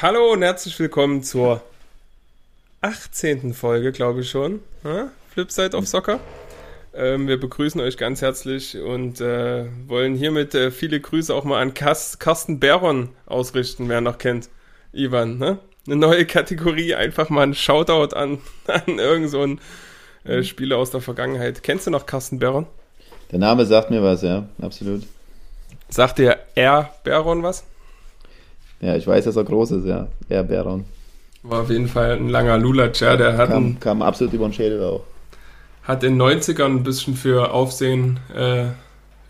hallo und herzlich willkommen zur 18. Folge, glaube ich schon. Ja? Flipside of Soccer. Ähm, wir begrüßen euch ganz herzlich und äh, wollen hiermit äh, viele Grüße auch mal an Kas Carsten Baron ausrichten, wer noch kennt. Ivan, ne? Eine neue Kategorie, einfach mal ein Shoutout an, an irgend so einen äh, Spieler aus der Vergangenheit. Kennst du noch Carsten Baron? Der Name sagt mir was, ja, absolut. Sagt dir R. Baron was? Ja, ich weiß, dass er groß ist, ja. R. Baron. War auf jeden Fall ein langer Lulatsch, der hat kam, einen, kam absolut über den Schädel auch. hat in den 90ern ein bisschen für Aufsehen äh,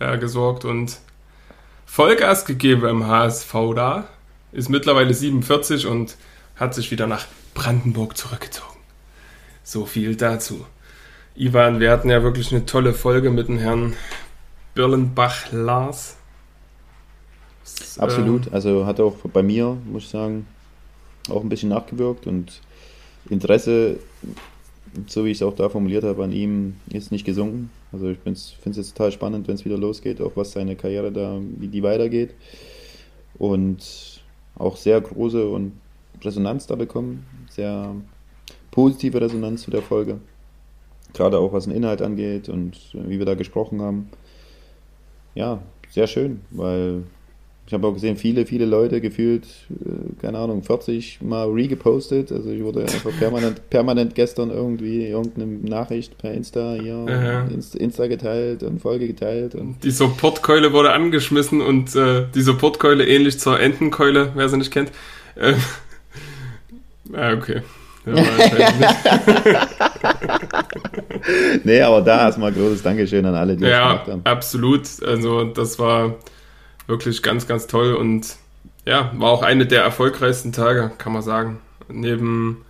ja, gesorgt und Vollgas gegeben beim HSV da. Ist mittlerweile 47 und hat sich wieder nach Brandenburg zurückgezogen. So viel dazu. Ivan, wir hatten ja wirklich eine tolle Folge mit dem Herrn Birlenbach Lars. Das, Absolut. ähm, Also hat auch bei mir, muss ich sagen, auch ein bisschen nachgewirkt und Interesse, so wie ich es auch da formuliert habe, an ihm ist nicht gesunken. Also ich finde es jetzt total spannend, wenn es wieder losgeht, auch was seine Karriere da, wie die weitergeht. Und auch sehr große und Resonanz da bekommen. Sehr positive Resonanz zu der Folge. Gerade auch was den Inhalt angeht und wie wir da gesprochen haben. Ja, sehr schön, weil ich habe auch gesehen, viele, viele Leute gefühlt, äh, keine Ahnung, 40 mal regepostet. Also ich wurde einfach permanent, permanent gestern irgendwie irgendeine Nachricht per Insta hier. Insta, geteilt und Folge geteilt. Und Die Supportkeule wurde angeschmissen und äh, die Supportkeule ähnlich zur Entenkeule, wer sie nicht kennt. Äh, ah, okay. Ja, nee, aber da erstmal großes Dankeschön an alle, die das ja gemacht haben. absolut. Also das war wirklich ganz, ganz toll und ja, war auch eine der erfolgreichsten Tage, kann man sagen. Neben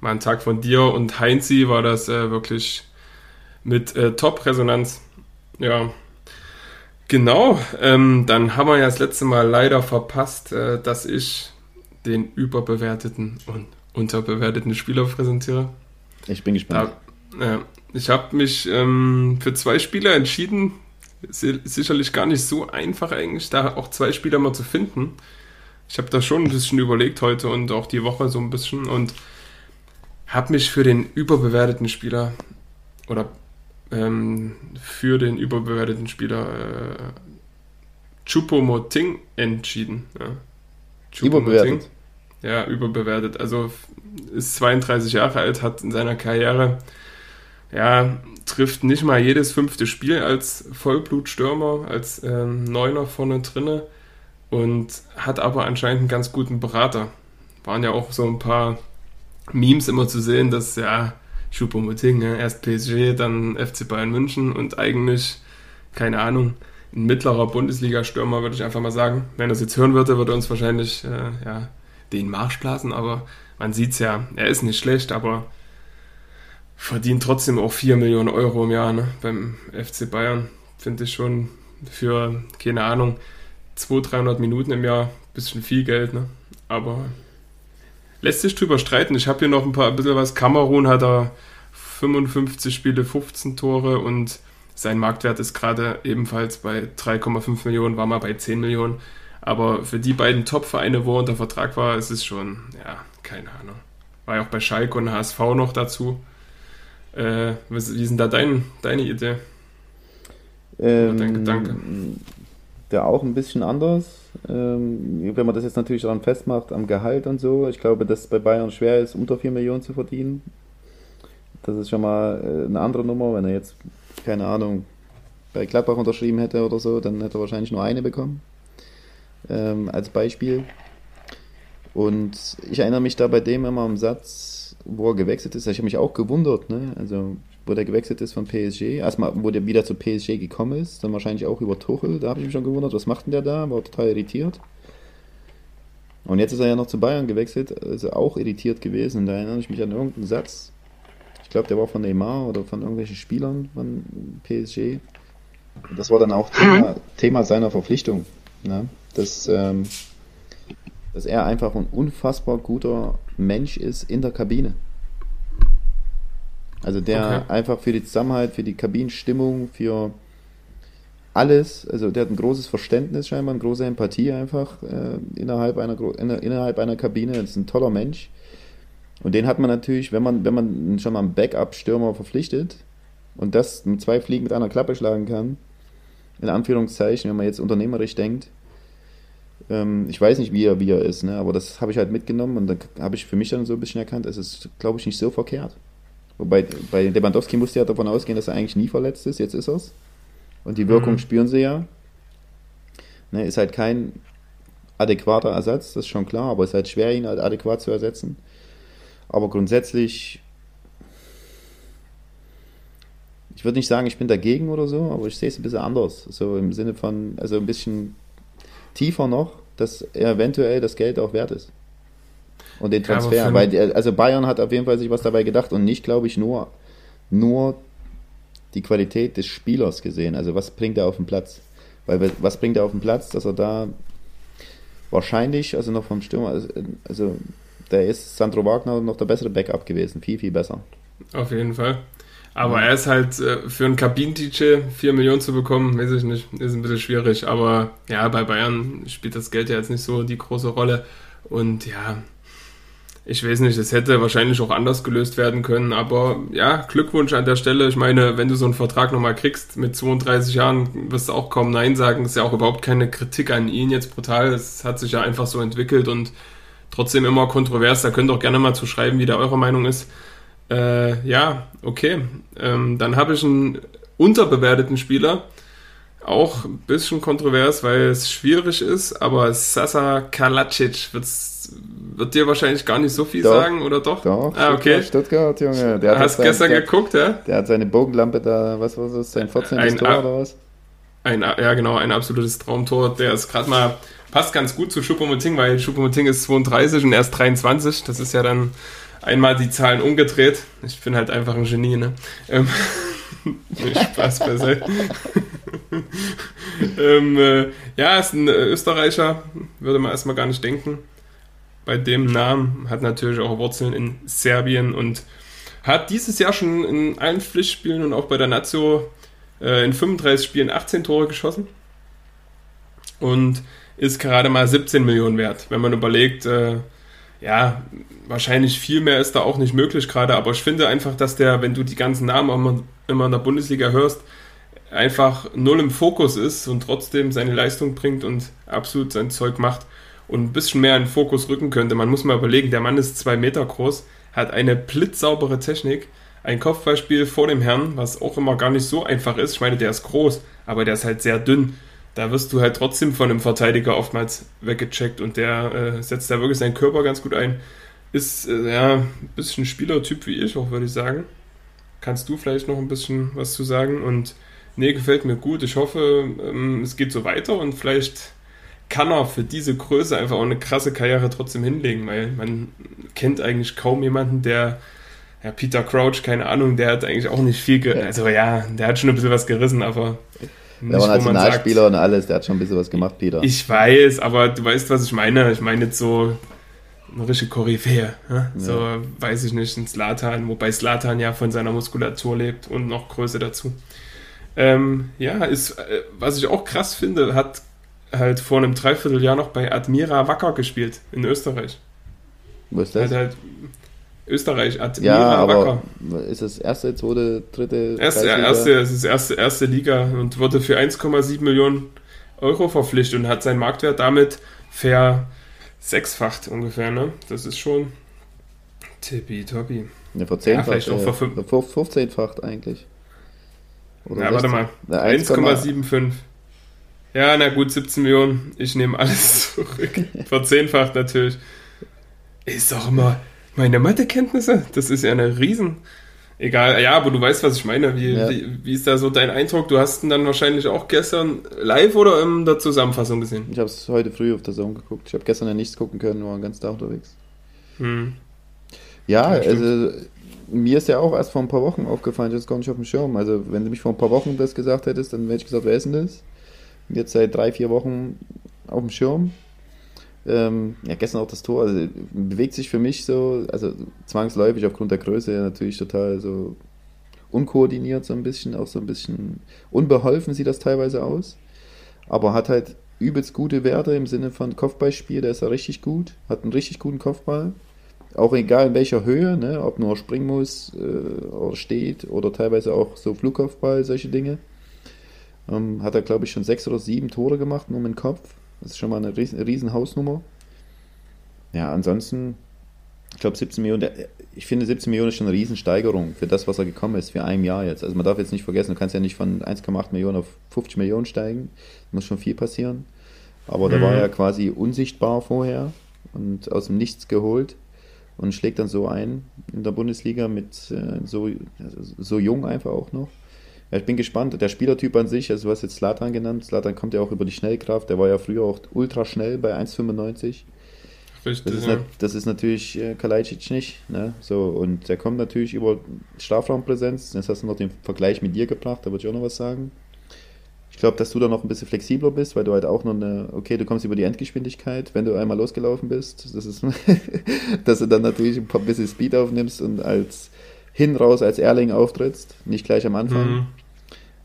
meinem Tag von dir und Heinzi war das äh, wirklich mit äh, Top-Resonanz. Ja, genau. Ähm, dann haben wir ja das letzte Mal leider verpasst, äh, dass ich den überbewerteten und unterbewerteten Spieler präsentiere. Ich bin gespannt. Ja, ich habe mich ähm, für zwei Spieler entschieden. Sicherlich gar nicht so einfach eigentlich, da auch zwei Spieler mal zu finden. Ich habe da schon ein bisschen überlegt heute und auch die Woche so ein bisschen und habe mich für den überbewerteten Spieler oder ähm, für den überbewerteten Spieler äh, Chupomoting entschieden. Ja. Überbewertet. Ja, überbewertet. Also ist 32 Jahre alt, hat in seiner Karriere, ja, trifft nicht mal jedes fünfte Spiel als Vollblutstürmer, als ähm, Neuner vorne drinne und hat aber anscheinend einen ganz guten Berater. Waren ja auch so ein paar Memes immer zu sehen, dass ja, Choupo-Moting, ne, erst PSG, dann FC Bayern München und eigentlich, keine Ahnung, ein mittlerer Bundesliga-Stürmer, würde ich einfach mal sagen. Wenn er es jetzt hören würde, würde er uns wahrscheinlich äh, ja, den Marsch blasen, aber man sieht es ja, er ist nicht schlecht, aber verdient trotzdem auch 4 Millionen Euro im Jahr ne, beim FC Bayern. Finde ich schon für, keine Ahnung, 200, 300 Minuten im Jahr bisschen viel Geld, ne? aber lässt sich drüber streiten. Ich habe hier noch ein paar, ein bisschen was. Kamerun hat er 55 Spiele, 15 Tore und sein Marktwert ist gerade ebenfalls bei 3,5 Millionen, war mal bei 10 Millionen. Aber für die beiden Top-Vereine, wo er unter Vertrag war, ist es schon, ja, keine Ahnung. War ja auch bei Schalke und HSV noch dazu. Äh, was- wie ist denn da dein, deine Idee? Ähm, dein Gedanke? Der auch ein bisschen anders. Ähm, wenn man das jetzt natürlich daran festmacht, am Gehalt und so. Ich glaube, dass es bei Bayern schwer ist, unter 4 Millionen zu verdienen. Das ist schon mal äh, eine andere Nummer. Wenn er jetzt, keine Ahnung, bei Gladbach unterschrieben hätte oder so, dann hätte er wahrscheinlich nur eine bekommen. Ähm, als Beispiel. Und ich erinnere mich da bei dem immer am Satz, wo er gewechselt ist. Ich habe mich auch gewundert, ne? Also, wo der gewechselt ist von PSG. Erstmal, wo der wieder zu PSG gekommen ist, dann wahrscheinlich auch über Tuchel. Da habe ich mich schon gewundert, was macht denn der da? War total irritiert. Und jetzt ist er ja noch zu Bayern gewechselt, also auch irritiert gewesen. Und da erinnere ich mich an irgendeinen Satz. Ich glaube, der war von Neymar oder von irgendwelchen Spielern von PSG. Und das war dann auch Thema, Thema seiner Verpflichtung. Ne? Dass, ähm, dass er einfach ein unfassbar guter Mensch ist in der Kabine. Also der Okay. einfach für die Zusammenhalt, für die Kabinenstimmung, für alles, also der hat ein großes Verständnis scheinbar, eine große Empathie einfach äh, innerhalb, einer, innerhalb einer Kabine. Das ist ein toller Mensch. Und den hat man natürlich, wenn man, wenn man schon mal einen Backup-Stürmer verpflichtet und das mit zwei Fliegen mit einer Klappe schlagen kann, in Anführungszeichen, wenn man jetzt unternehmerisch denkt, ich weiß nicht, wie er, wie er ist, ne? aber das habe ich halt mitgenommen und dann habe ich für mich dann so ein bisschen erkannt, es ist, glaube ich, nicht so verkehrt. Wobei bei Lewandowski musste ja davon ausgehen, dass er eigentlich nie verletzt ist, jetzt ist er es. Und die Wirkung mhm. spüren sie ja. Ne, ist halt kein adäquater Ersatz, das ist schon klar, aber es ist halt schwer, ihn halt adäquat zu ersetzen. Aber grundsätzlich, ich würde nicht sagen, ich bin dagegen oder so, aber ich sehe es ein bisschen anders. So im Sinne von, also ein bisschen tiefer noch, dass er eventuell das Geld auch wert ist. Und den Transfer. Ja, weil, also Bayern hat auf jeden Fall sich was dabei gedacht und nicht, glaube ich, nur, nur die Qualität des Spielers gesehen. Also was bringt er auf den Platz? Weil was bringt er auf den Platz, dass er da wahrscheinlich, also noch vom Stürmer, also, also der ist Sandro Wagner noch der bessere Backup gewesen, viel, viel besser. Auf jeden Fall. Aber ja. er ist halt äh, für einen Kabinentitel 4 Millionen zu bekommen, weiß ich nicht, ist ein bisschen schwierig. Aber ja, bei Bayern spielt das Geld ja jetzt nicht so die große Rolle. Und ja, ich weiß nicht, es hätte wahrscheinlich auch anders gelöst werden können, aber ja, Glückwunsch an der Stelle. Ich meine, wenn du so einen Vertrag nochmal kriegst mit 32 Jahren, wirst du auch kaum Nein sagen. Das ist ja auch überhaupt keine Kritik an ihn jetzt brutal. Es hat sich ja einfach so entwickelt und trotzdem immer kontrovers. Da könnt ihr auch gerne mal zu schreiben, wie da eure Meinung ist. Äh, ja, okay. Ähm, dann habe ich einen unterbewerteten Spieler auch ein bisschen kontrovers, weil es schwierig ist, aber Sasa Kalacic wird dir wahrscheinlich gar nicht so viel doch, sagen, oder doch? Doch, ah, okay. Stuttgart, Junge. Der Hast sein, gestern der, geguckt, ja? Der hat seine Bogenlampe da, was war das, sein 14. Ein, Tor oder was? Ein, ja, genau, ein absolutes Traumtor. Der ist gerade mal, passt ganz gut zu Choupo-Moting, weil Choupo-Moting ist 32 und er ist 23. Das ist ja dann einmal die Zahlen umgedreht. Ich bin halt einfach ein Genie, ne? Ähm, Spaß beiseite. ähm, äh, ja, ist ein Österreicher, würde man erstmal gar nicht denken. Bei dem Namen hat natürlich auch Wurzeln in Serbien und hat dieses Jahr schon in allen Pflichtspielen und auch bei der Nazio äh, in 35 Spielen 18 Tore geschossen und ist gerade mal 17 Millionen wert. Wenn man überlegt, äh, ja, wahrscheinlich viel mehr ist da auch nicht möglich gerade, aber ich finde einfach, dass der, wenn du die ganzen Namen immer, immer in der Bundesliga hörst, einfach null im Fokus ist und trotzdem seine Leistung bringt und absolut sein Zeug macht und ein bisschen mehr in den Fokus rücken könnte. Man muss mal überlegen, der Mann ist zwei Meter groß, hat eine blitzsaubere Technik, ein Kopfballspiel vor dem Herrn, was auch immer gar nicht so einfach ist. Ich meine, der ist groß, aber der ist halt sehr dünn. Da wirst du halt trotzdem von einem Verteidiger oftmals weggecheckt und der äh, setzt da wirklich seinen Körper ganz gut ein. Ist äh, ja ein bisschen Spielertyp wie ich auch, würde ich sagen. Kannst du vielleicht noch ein bisschen was zu sagen? Und nee, gefällt mir gut. Ich hoffe, ähm, es geht so weiter und vielleicht kann er für diese Größe einfach auch eine krasse Karriere trotzdem hinlegen, weil man kennt eigentlich kaum jemanden, der, ja, Peter Crouch, keine Ahnung, der hat eigentlich auch nicht viel, also ja, der hat schon ein bisschen was gerissen, aber. Der war Nationalspieler und alles, der hat schon ein bisschen was gemacht, Peter. Ich weiß, aber du weißt, was ich meine. Ich meine jetzt so eine richtige Koryphäe. Ja? So, ja. weiß ich nicht, ein Slatan, wobei Slatan ja von seiner Muskulatur lebt und noch Größe dazu. Ähm, ja, ist, äh, was ich auch krass finde, hat halt vor einem Dreivierteljahr noch bei Admira Wacker gespielt in Österreich. Wo ist das? Halt, halt Österreich, Admira ja, aber Wacker. Ist das erste, zweite, dritte? Erste, ja, erste, es ist erste, erste Liga und wurde für 1,7 Millionen Euro verpflichtet und hat seinen Marktwert damit versechsfacht ungefähr. Ne? Das ist schon tippitoppi. Ja, verzehnfacht. Ja, vielleicht auch ver 15-facht eigentlich. Oder ja, warte mal. 1,75. Ja, na gut, 17 Millionen. Ich nehme alles zurück. Verzehnfacht natürlich. Ist doch immer meine Mathekenntnisse. Das ist ja eine Riesen. Egal, ja, aber du weißt, was ich meine. Wie, ja. wie, wie, ist da so dein Eindruck? Du hast ihn dann wahrscheinlich auch gestern live oder in der Zusammenfassung gesehen? Ich habe es heute früh auf der Zone geguckt. Ich habe gestern ja nichts gucken können, war ganz da unterwegs. Hm. Ja, ja also mir ist ja auch erst vor ein paar Wochen aufgefallen, das ist gar nicht auf dem Schirm. Also, wenn du mich vor ein paar Wochen das gesagt hättest, dann hätte ich gesagt, wer ist denn das? Jetzt seit drei, vier Wochen auf dem Schirm. Ähm, ja, gestern auch das Tor. Also, bewegt sich für mich so, also zwangsläufig aufgrund der Größe natürlich total so unkoordiniert so ein bisschen, auch so ein bisschen unbeholfen sieht das teilweise aus. Aber hat halt übelst gute Werte im Sinne von Kopfballspiel, der ist ja richtig gut, hat einen richtig guten Kopfball. Auch egal in welcher Höhe, ne, ob nur springen muss äh, oder steht oder teilweise auch so Flugkopfball, solche Dinge. Ähm, hat er, glaube ich, schon sechs oder sieben Tore gemacht, nur mit dem Kopf. Das ist schon mal eine riesen, riesen Hausnummer. Ja, ansonsten, ich glaube 17 Millionen, ich finde 17 Millionen ist schon eine Riesensteigerung für das, was er gekommen ist, für ein Jahr jetzt. Also man darf jetzt nicht vergessen, du kannst ja nicht von 1,8 Millionen auf 50 Millionen steigen. Muss schon viel passieren. Aber mhm. der war ja quasi unsichtbar vorher und aus dem Nichts geholt und schlägt dann so ein in der Bundesliga mit äh, so, so jung einfach auch noch. Ja, ich bin gespannt. Der Spielertyp an sich, also du hast jetzt Slatan genannt. Slatan kommt ja auch über die Schnellkraft. Der war ja früher auch ultra schnell bei 1,95. Richtig, das ist, ja. das ist natürlich äh, Kalajdzic nicht. Ne? So, und der kommt natürlich über Strafraumpräsenz. Jetzt hast du noch den Vergleich mit dir gebracht, da würde ich auch noch was sagen. Ich glaube, dass du da noch ein bisschen flexibler bist, weil du halt auch noch eine, okay, du kommst über die Endgeschwindigkeit, wenn du einmal losgelaufen bist. Das ist, dass du dann natürlich ein paar bisschen Speed aufnimmst und als hin raus als Erling auftrittst, nicht gleich am Anfang. Mhm.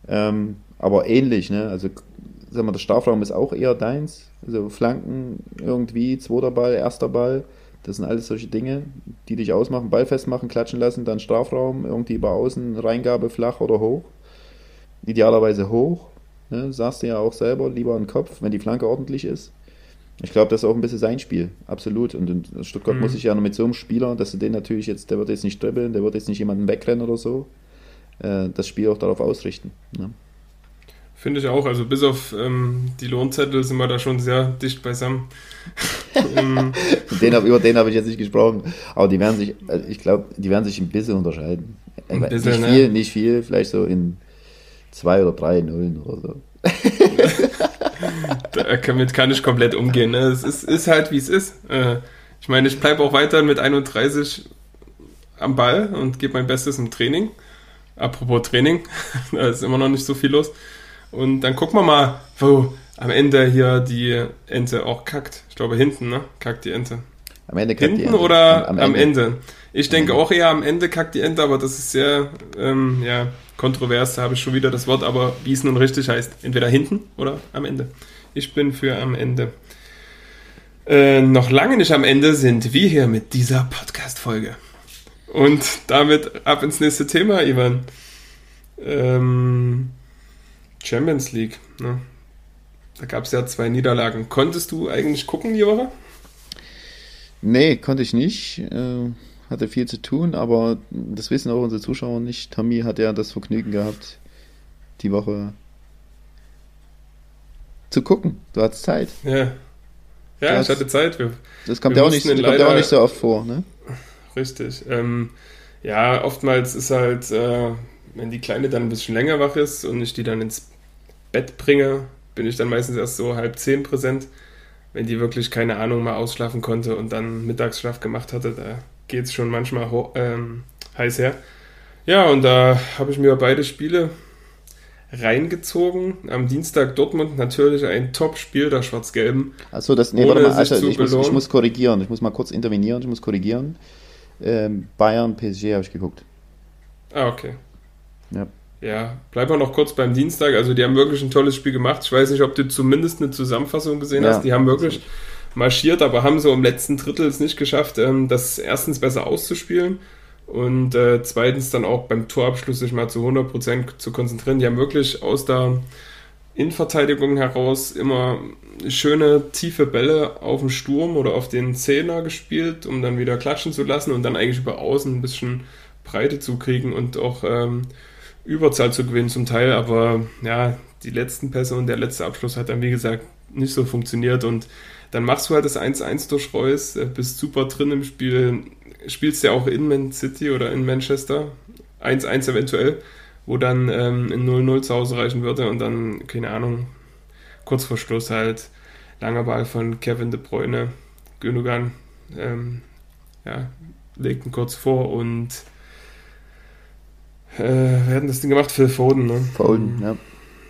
Ähm, aber ähnlich, ne? Also, sag mal, der Strafraum ist auch eher deins. Also Flanken irgendwie, zweiter Ball, erster Ball. Das sind alles solche Dinge, die dich ausmachen. Ball festmachen, klatschen lassen, dann Strafraum, irgendwie über außen, Reingabe flach oder hoch. Idealerweise hoch. Ne? Sagst du ja auch selber, lieber einen Kopf, wenn die Flanke ordentlich ist. Ich glaube, das ist auch ein bisschen sein Spiel, absolut. Und in Stuttgart mhm. muss ich ja noch mit so einem Spieler, dass du den natürlich jetzt, der wird jetzt nicht dribbeln, der wird jetzt nicht jemanden wegrennen oder so äh, das Spiel auch darauf ausrichten. Ne? Finde ich auch. Also bis auf ähm, die Lohnzettel sind wir da schon sehr dicht beisammen. Ähm, den hab, über den habe ich jetzt nicht gesprochen. Aber die werden sich, also ich glaube, die werden sich ein bisschen unterscheiden. Ein bisschen, nicht viel, ne? nicht viel, vielleicht so in zwei oder drei Nullen oder so. Damit kann ich komplett umgehen. Ne? Es ist, ist halt, wie es ist. Äh, ich meine, ich bleibe auch weiter mit 31 am Ball und gebe mein Bestes im Training. Apropos Training, da ist immer noch nicht so viel los. Und dann gucken wir mal, wo am Ende hier die Ente auch kackt. Ich glaube hinten, ne? Kackt die Ente. Am Ende kackt Hinten die Ente. oder am, am, Ende. Ende? Ich denke auch eher am Ende kackt die Ente, aber das ist sehr ähm, ja, kontrovers, da habe ich schon wieder das Wort, aber wie es nun richtig heißt, entweder hinten oder am Ende. Ich bin für am Ende. Äh, noch lange nicht am Ende sind wir hier mit dieser Podcast-Folge. Und damit ab ins nächste Thema, Ivan. Ähm, Champions League. Ne? Da gab es ja zwei Niederlagen. Konntest du eigentlich gucken die Woche? Nee, konnte ich nicht. Äh, hatte viel zu tun, aber das wissen auch unsere Zuschauer nicht. Tommy hat ja das Vergnügen gehabt, die Woche zu gucken. Du hattest Zeit. Ja. Ja, ich hatte Zeit. Wir, das kommt ja auch, nicht, kommt ja auch nicht so oft vor, ne? Richtig. Ähm, ja, oftmals ist halt, äh, wenn die Kleine dann ein bisschen länger wach ist und ich die dann ins Bett bringe, bin ich dann meistens erst so halb zehn präsent. Wenn die wirklich keine Ahnung mal ausschlafen konnte und dann Mittagsschlaf gemacht hatte, da geht es schon manchmal ähm, heiß her. Ja, und da habe ich mir beide Spiele reingezogen. Am Dienstag Dortmund natürlich ein Top-Spiel der Schwarz-Gelben. Achso, das, nee, warte mal, also ich muss, ich muss korrigieren, ich muss mal kurz intervenieren, ich muss korrigieren. Ähm, Bayern, PSG habe ich geguckt. Ah, okay. Ja. Ja, bleiben wir noch kurz beim Dienstag. Also, die haben wirklich ein tolles Spiel gemacht. Ich weiß nicht, ob du zumindest eine Zusammenfassung gesehen ja, hast. Die haben wirklich marschiert, aber haben so im letzten Drittel es nicht geschafft, ähm, das erstens besser auszuspielen und äh, zweitens dann auch beim Torabschluss sich mal zu 100% zu konzentrieren. Die haben wirklich aus der Innenverteidigung heraus immer schöne tiefe Bälle auf den Sturm oder auf den Zehner gespielt, um dann wieder klatschen zu lassen und dann eigentlich über außen ein bisschen Breite zu kriegen und auch ähm, Überzahl zu gewinnen zum Teil. Aber ja, die letzten Pässe und der letzte Abschluss hat dann wie gesagt nicht so funktioniert und dann machst du halt das 1-1 durch Reus, äh, bist super drin im Spiel, spielst ja auch in Man City oder in Manchester, 1-1 eventuell wo dann ähm, ein 0-0 zu Hause reichen würde und dann, keine Ahnung, kurz vor Schluss halt langer Ball von Kevin De Bruyne, Gündogan, ähm, ja, legten kurz vor und äh, wir hatten das Ding gemacht, Phil Foden, ne? Foden, ja.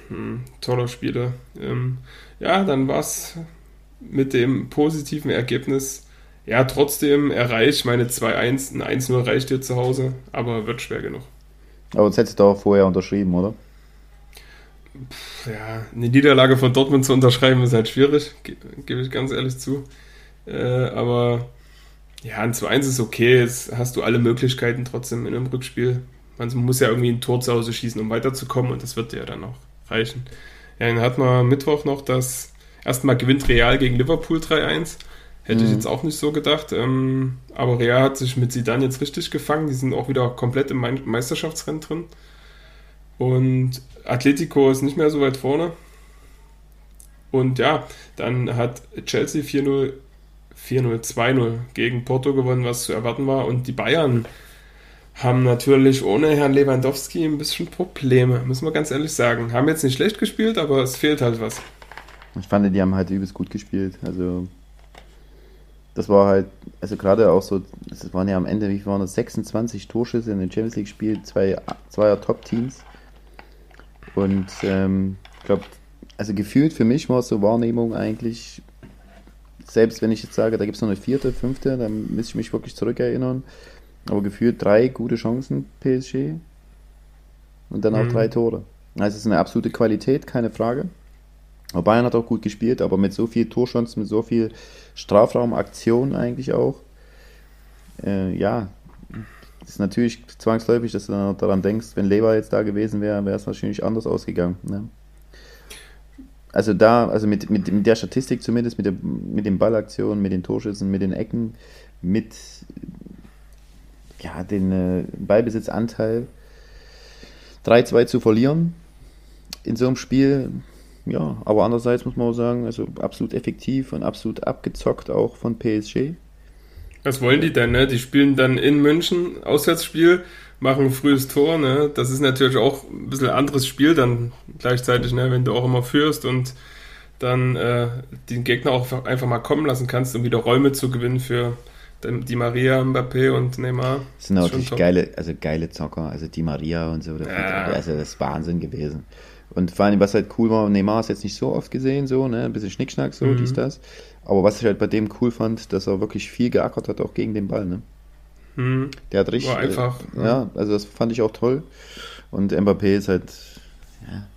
Hm, toller Spieler. Ähm, ja, dann war es mit dem positiven Ergebnis ja trotzdem erreicht. Meine 2-1, ein 1-0 reicht dir zu Hause, aber wird schwer genug. Aber das hättest du auch vorher unterschrieben, oder? Ja, eine Niederlage von Dortmund zu unterschreiben ist halt schwierig, gebe ich ganz ehrlich zu. Äh, aber ja, ein 2-1 ist okay, jetzt hast du alle Möglichkeiten trotzdem in einem Rückspiel. Man muss ja irgendwie ein Tor zu Hause schießen, um weiterzukommen und das wird ja dann auch reichen. Ja, dann hat man Mittwoch noch das erstmal gewinnt Real gegen Liverpool 3-1. Hätte mhm. ich jetzt auch nicht so gedacht. Ähm, aber Real hat sich mit Zidane jetzt richtig gefangen. Die sind auch wieder komplett im Meisterschaftsrennen drin. Und Atletico ist nicht mehr so weit vorne. Und ja, dann hat Chelsea 4-0, 4-0, 2-0 gegen Porto gewonnen, was zu erwarten war. Und die Bayern haben natürlich ohne Herrn Lewandowski ein bisschen Probleme, müssen wir ganz ehrlich sagen. Haben jetzt nicht schlecht gespielt, aber es fehlt halt was. Ich fand, die haben halt übelst gut gespielt. Also, das war halt, also gerade auch so, es waren ja am Ende, wie waren das, 26 Torschüsse in den Champions League Spiel, zwei, zweier Top-Teams. Und ähm, ich glaube, also gefühlt für mich war es so Wahrnehmung eigentlich, selbst wenn ich jetzt sage, da gibt es noch eine vierte, fünfte, dann müsste ich mich wirklich zurückerinnern. Aber gefühlt drei gute Chancen PSG und dann auch mhm. drei Tore. Also es ist eine absolute Qualität, keine Frage. Bayern hat auch gut gespielt, aber mit so viel Torchancen, mit so viel Strafraumaktion eigentlich auch. Äh, ja, ist natürlich zwangsläufig, dass du dann daran denkst, wenn Lever jetzt da gewesen wäre, wäre es wahrscheinlich anders ausgegangen. Ne? Also da, also mit, mit, mit der Statistik zumindest, mit, der, mit den Ballaktionen, mit den Torschüssen, mit den Ecken, mit ja, den äh, Ballbesitzanteil 3-2 zu verlieren in so einem Spiel, ja, aber andererseits muss man auch sagen, also absolut effektiv und absolut abgezockt auch von PSG. Was wollen die denn, ne? Die spielen dann in München, Auswärtsspiel, machen ein frühes Tor, ne? Das ist natürlich auch ein bisschen anderes Spiel dann gleichzeitig, ne? Wenn du auch immer führst und dann äh, den Gegner auch einfach mal kommen lassen kannst, um wieder Räume zu gewinnen für die Maria, Mbappé und Neymar. Das sind natürlich geile, also geile Zocker, also die Maria und so, ja. also das ist Wahnsinn gewesen. Und vor allem, was halt cool war, Neymar ist jetzt nicht so oft gesehen, so, ne, ein bisschen Schnickschnack, so, mhm. dies, das. Aber was ich halt bei dem cool fand, dass er wirklich viel geackert hat, auch gegen den Ball, ne. Mhm. Der hat richtig. War einfach. Äh, ja, also das fand ich auch toll. Und Mbappé ist halt, ja,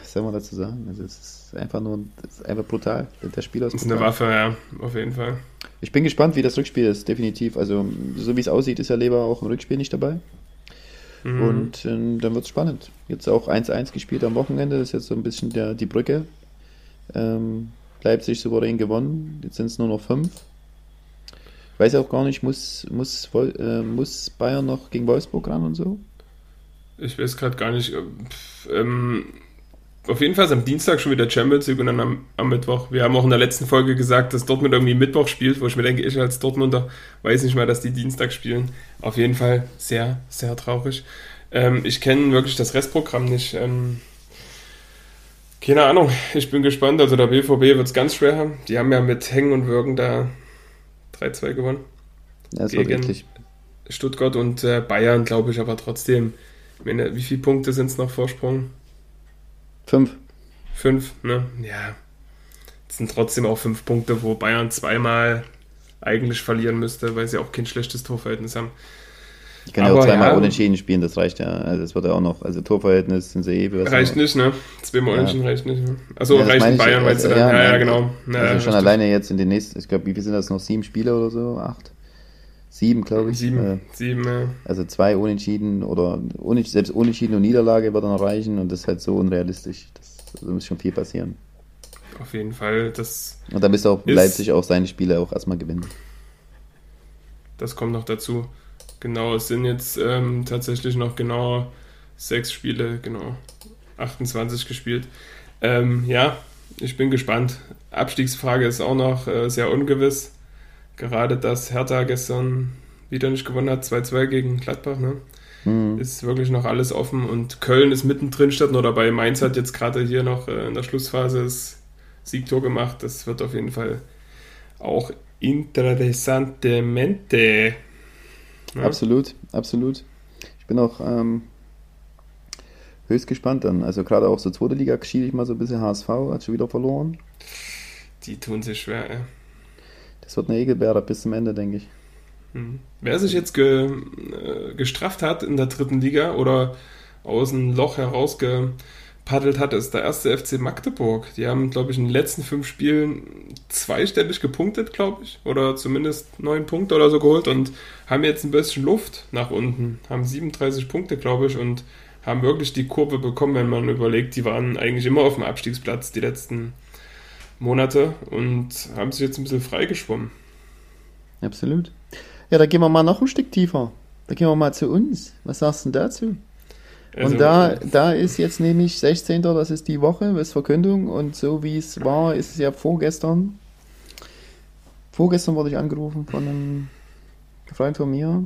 was soll man dazu sagen? Also es ist einfach nur, ist einfach brutal. Der Spieler ist, ist eine Waffe, ja, auf jeden Fall. Ich bin gespannt, wie das Rückspiel ist, definitiv. Also, so wie es aussieht, ist ja Leber auch im Rückspiel nicht dabei. Mhm. Und äh, dann wird es spannend. Jetzt auch 1-1 gespielt am Wochenende, das ist jetzt so ein bisschen der, die Brücke. Ähm, Leipzig souverän gewonnen, jetzt sind es nur noch fünf. Ich weiß auch gar nicht, muss, muss, äh, muss Bayern noch gegen Wolfsburg ran und so? Ich weiß gerade gar nicht. Ähm, auf jeden Fall am Dienstag schon wieder Champions League und dann am, am, Mittwoch. Wir haben auch in der letzten Folge gesagt, dass Dortmund irgendwie Mittwoch spielt, wo ich mir denke, ich als Dortmunder weiß nicht mal, dass die Dienstag spielen. Auf jeden Fall sehr, sehr traurig. Ähm, ich kenne wirklich das Restprogramm nicht. Ähm, keine Ahnung, ich bin gespannt. Also der BVB wird es ganz schwer haben. Die haben ja mit Hängen und Wirken da 3-2 gewonnen. Ja, das gegen Stuttgart und äh, Bayern, glaube ich, aber trotzdem. Meine, wie viele Punkte sind es noch Vorsprung? Fünf. Fünf, ne? Ja. Das sind trotzdem auch fünf Punkte, wo Bayern zweimal eigentlich verlieren müsste, weil sie auch kein schlechtes Torverhältnis haben. Die können ja auch zweimal ja, unentschieden spielen, das reicht ja. Also das wird ja auch noch, also Torverhältnis sind sie eh. Reicht nicht, ne? Zweimal ja. unentschieden reicht nicht. Ne? Achso, ja, reicht in Bayern, also, du dann? Ja, ja, genau. Also schon alleine jetzt in den nächsten, ich glaube, wie viel sind das noch? Sieben Spiele oder so? Acht? Sieben, glaube ich. Sieben, äh, sieben, ja. Also zwei Unentschieden oder selbst Unentschieden und Niederlage wird dann reichen und das ist halt so unrealistisch. Das, da muss schon viel passieren. Auf jeden Fall. Das und da bist auch Leipzig auch seine Spiele auch erstmal gewinnen. Das kommt noch dazu. Genau, es sind jetzt ähm, tatsächlich noch genau sechs Spiele, genau 28 gespielt. Ähm, ja, ich bin gespannt. Abstiegsfrage ist auch noch äh, sehr ungewiss. Gerade, dass Hertha gestern wieder nicht gewonnen hat, 2-2 gegen Gladbach, ne? Mhm. Ist wirklich noch alles offen und Köln ist mittendrin statt nur dabei. Mainz hat jetzt gerade hier noch äh, in der Schlussphase das Siegtor gemacht. Das wird auf jeden Fall auch interessantemente. Ja. Absolut, absolut. Ich bin auch ähm, höchst gespannt dann. Also gerade auch so zweite Liga schiebe ich mal so ein bisschen HSV, hat schon wieder verloren. Die tun sich schwer, ja. Das wird eine Egelbeere bis zum Ende, denke ich. Hm. Wer sich jetzt ge, äh, gestrafft hat in der dritten Liga oder aus dem Loch herausgepaddelt hat, ist der erste FC Magdeburg. Die haben, glaube ich, in den letzten fünf Spielen zweistellig gepunktet, glaube ich, oder zumindest neun Punkte oder so geholt und haben jetzt ein bisschen Luft nach unten, haben 37 Punkte, glaube ich, und haben wirklich die Kurve bekommen, wenn man überlegt, die waren eigentlich immer auf dem Abstiegsplatz die letzten Monate und haben sich jetzt ein bisschen freigeschwommen. Absolut. Ja, da gehen wir mal noch ein Stück tiefer. Da gehen wir mal zu uns. Was sagst du denn dazu? Also, und da, da ist jetzt nämlich 16. Das ist die Woche, das ist Verkündung. Und so wie es war, ist es ja vorgestern. Vorgestern wurde ich angerufen von einem Freund von mir.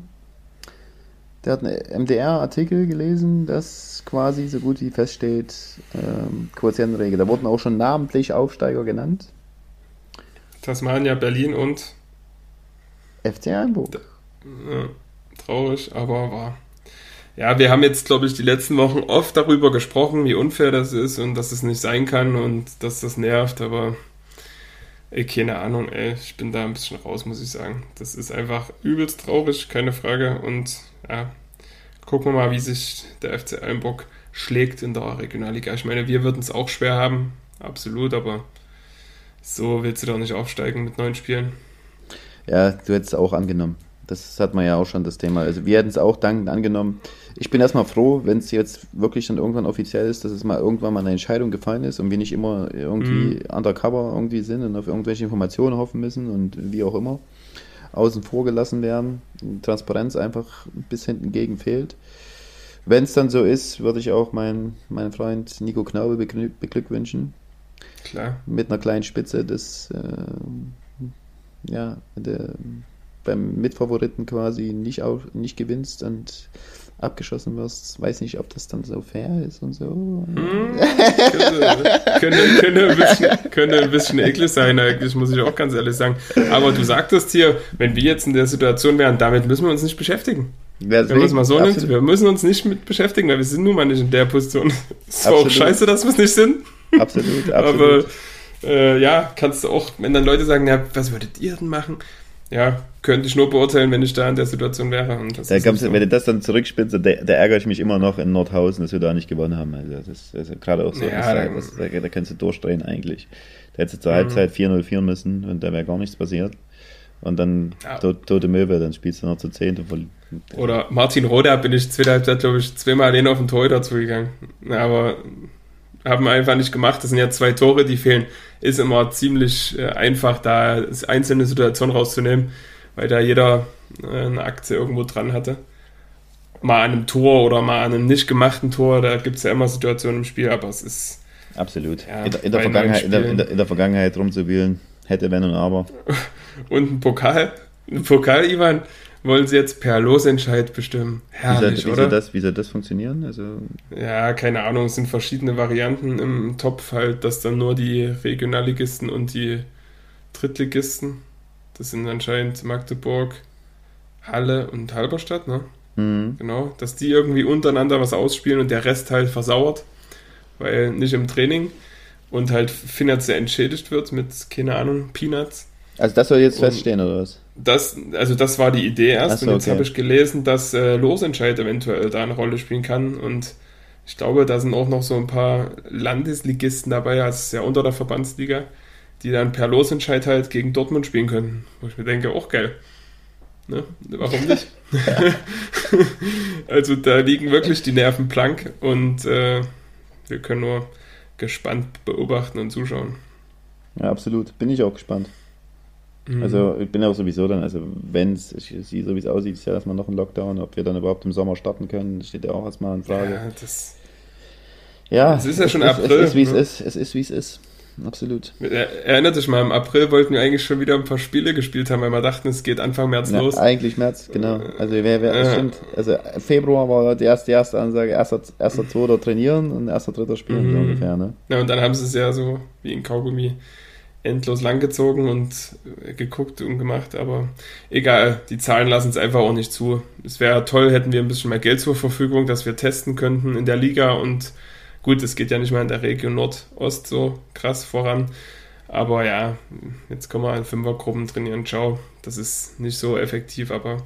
Der hat einen MDR-Artikel gelesen, dass quasi so gut wie feststeht, ähm, Quotientenregel. Da wurden auch schon namentlich Aufsteiger genannt. Tasmania, Berlin und FC Einburg. Ja, traurig, aber wahr. Ja, wir haben jetzt, glaube ich, die letzten Wochen oft darüber gesprochen, wie unfair das ist und dass es nicht sein kann und dass das nervt, aber ey, keine Ahnung, ey, ich bin da ein bisschen raus, muss ich sagen. Das ist einfach übelst traurig, keine Frage. Und ja, gucken wir mal, wie sich der FC Einburg schlägt in der Regionalliga. Ich meine, wir würden es auch schwer haben, absolut, aber so willst du doch nicht aufsteigen mit neun Spielen. Ja, du hättest es auch angenommen. Das hat man ja auch schon das Thema. Also wir hätten es auch dankend angenommen. Ich bin erstmal froh, wenn es jetzt wirklich dann irgendwann offiziell ist, dass es mal irgendwann mal eine Entscheidung gefallen ist und wir nicht immer irgendwie mhm. undercover irgendwie sind und auf irgendwelche Informationen hoffen müssen und wie auch immer außen vor gelassen werden. Transparenz einfach bis hinten gegen fehlt. Wenn es dann so ist, würde ich auch meinen mein Freund Nico Knaube beglückwünschen. Klar. Mit einer kleinen Spitze des äh, ja, der, beim Mitfavoriten quasi nicht, auf, nicht gewinnst und abgeschossen wirst, weiß nicht, ob das dann so fair ist und so. Hm, könnte, könnte, könnte, ein bisschen, könnte ein bisschen eklig sein, eigentlich, muss ich auch ganz ehrlich sagen. Aber du sagtest hier, wenn wir jetzt in der Situation wären, damit müssen wir uns nicht beschäftigen. Deswegen, wenn man es mal so absolut. nimmt, wir müssen uns nicht mit beschäftigen, weil wir sind nun mal nicht in der Position. Es war auch scheiße, dass wir es nicht sind. Absolut, absolut. Aber äh, ja, kannst du auch, wenn dann Leute sagen, ja, was würdet ihr denn machen? Ja, könnte ich nur beurteilen, wenn ich da in der Situation wäre. Da so. Wenn du das dann zurückspielst, da, da, ärgere ich mich immer noch in Nordhausen, dass wir da nicht gewonnen haben. Also das, ist gerade auch so, ja, das, das, da, da, kannst du durchdrehen eigentlich. Da hättest du zur mhm. Halbzeit 4-0 führen müssen und da wäre gar nichts passiert. Und dann ja. tote Möwe, dann spielst du noch zu 10. Oder Martin Roda bin ich zweite Halbzeit, glaube ich, zweimal allein auf den Tor dazu gegangen. Aber haben einfach nicht gemacht. Das sind ja zwei Tore, die fehlen. Ist immer ziemlich äh, einfach, da einzelne Situationen rauszunehmen, weil da jeder äh, eine Aktie irgendwo dran hatte. Mal an einem Tor oder mal an einem nicht gemachten Tor, da gibt es ja immer Situationen im Spiel, aber es ist. Absolut. Ja, in, der, in, der Vergangenheit, in, der, in, der, in der Vergangenheit rumzuwählen, hätte, wenn und aber. und ein Pokal. Ein Pokal, Ivan wollen sie jetzt per Losentscheid bestimmen. Herrlich, wie soll, wie soll das, wie soll das funktionieren? Also ja, keine Ahnung, es sind verschiedene Varianten im Topf halt, dass dann nur die Regionalligisten und die Drittligisten, das sind anscheinend Magdeburg, Halle und Halberstadt, ne? Mhm. Genau, dass die irgendwie untereinander was ausspielen und der Rest halt versauert, weil nicht im Training und halt finanziell entschädigt wird mit, keine Ahnung, Peanuts. Also das soll jetzt und feststehen, oder was? Das, also das war die Idee erst so, und jetzt okay. habe ich gelesen, dass äh, Losentscheid eventuell da eine Rolle spielen kann und ich glaube, da sind auch noch so ein paar Landesligisten dabei, also ist ja unter der Verbandsliga, die dann per Losentscheid halt gegen Dortmund spielen können. Wo ich mir denke, auch geil. Ne? Warum nicht? also da liegen wirklich die Nerven blank und äh, wir können nur gespannt beobachten und zuschauen. Ja, absolut. Bin ich auch gespannt. Mhm. Also ich bin auch sowieso dann, also wenn es, ich sehe so wie es aussieht, ist ja erstmal noch ein Lockdown, ob wir dann überhaupt im Sommer starten können, steht ja auch erstmal in Frage. Ja, das, ja, es ist ja schon es, April. Es ist, wie es ne? ist, es ist, wie es ist. Absolut. Erinnert dich mal, im April wollten wir eigentlich schon wieder ein paar Spiele gespielt haben, weil wir dachten, es geht Anfang März ja, los. Eigentlich März, genau. Also wer, wer, ja. stimmt. Also Februar war die erste, die erste Ansage, erster, erster, zweiter trainieren und erster, dritter spielen, mhm. so ungefähr, ne? Ja, und dann haben sie es ja so wie in Kaugummi endlos langgezogen und äh, geguckt und gemacht, aber egal, die Zahlen lassen es einfach auch nicht zu. Es wäre toll, hätten wir ein bisschen mehr Geld zur Verfügung, dass wir testen könnten in der Liga und gut, es geht ja nicht mal in der Region Nordost so krass voran, Aber ja, jetzt können wir in Fünfergruppen trainieren. Ciao. Das ist nicht so effektiv, aber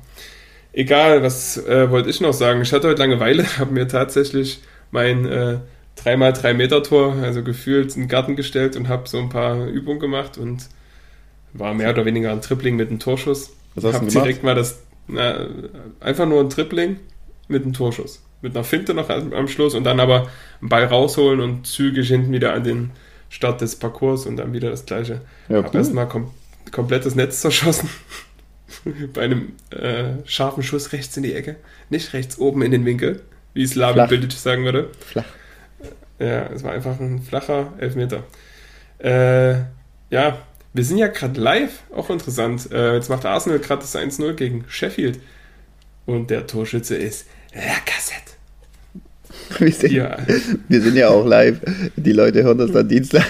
egal, was äh, wollte ich noch sagen? Ich hatte heute Langeweile, habe mir tatsächlich mein äh, 3x3 Meter Tor, also gefühlt, in den Garten gestellt und habe so ein paar Übungen gemacht und war mehr oder weniger ein Tripling mit einem Torschuss. Was hast hab du gemacht? direkt mal das, na, einfach nur ein Tripling mit einem Torschuss. Mit einer Finte noch am Schluss und dann aber einen Ball rausholen und zügig hinten wieder an den Start des Parcours und dann wieder das gleiche. Ja, Hab cool. erstmal kom komplettes Netz zerschossen. Bei einem äh, scharfen Schuss rechts in die Ecke. Nicht rechts oben in den Winkel, wie Slavi Flach. Bildic sagen würde. Flach. Ja, es war einfach ein flacher Elfmeter. Äh, ja, wir sind ja gerade live, auch interessant. Äh, jetzt macht Arsenal gerade das 1-0 gegen Sheffield. Und der Torschütze ist Lacazette. Wir sind, Ja, wir sind ja auch live. Die Leute hören das dann Dienstag.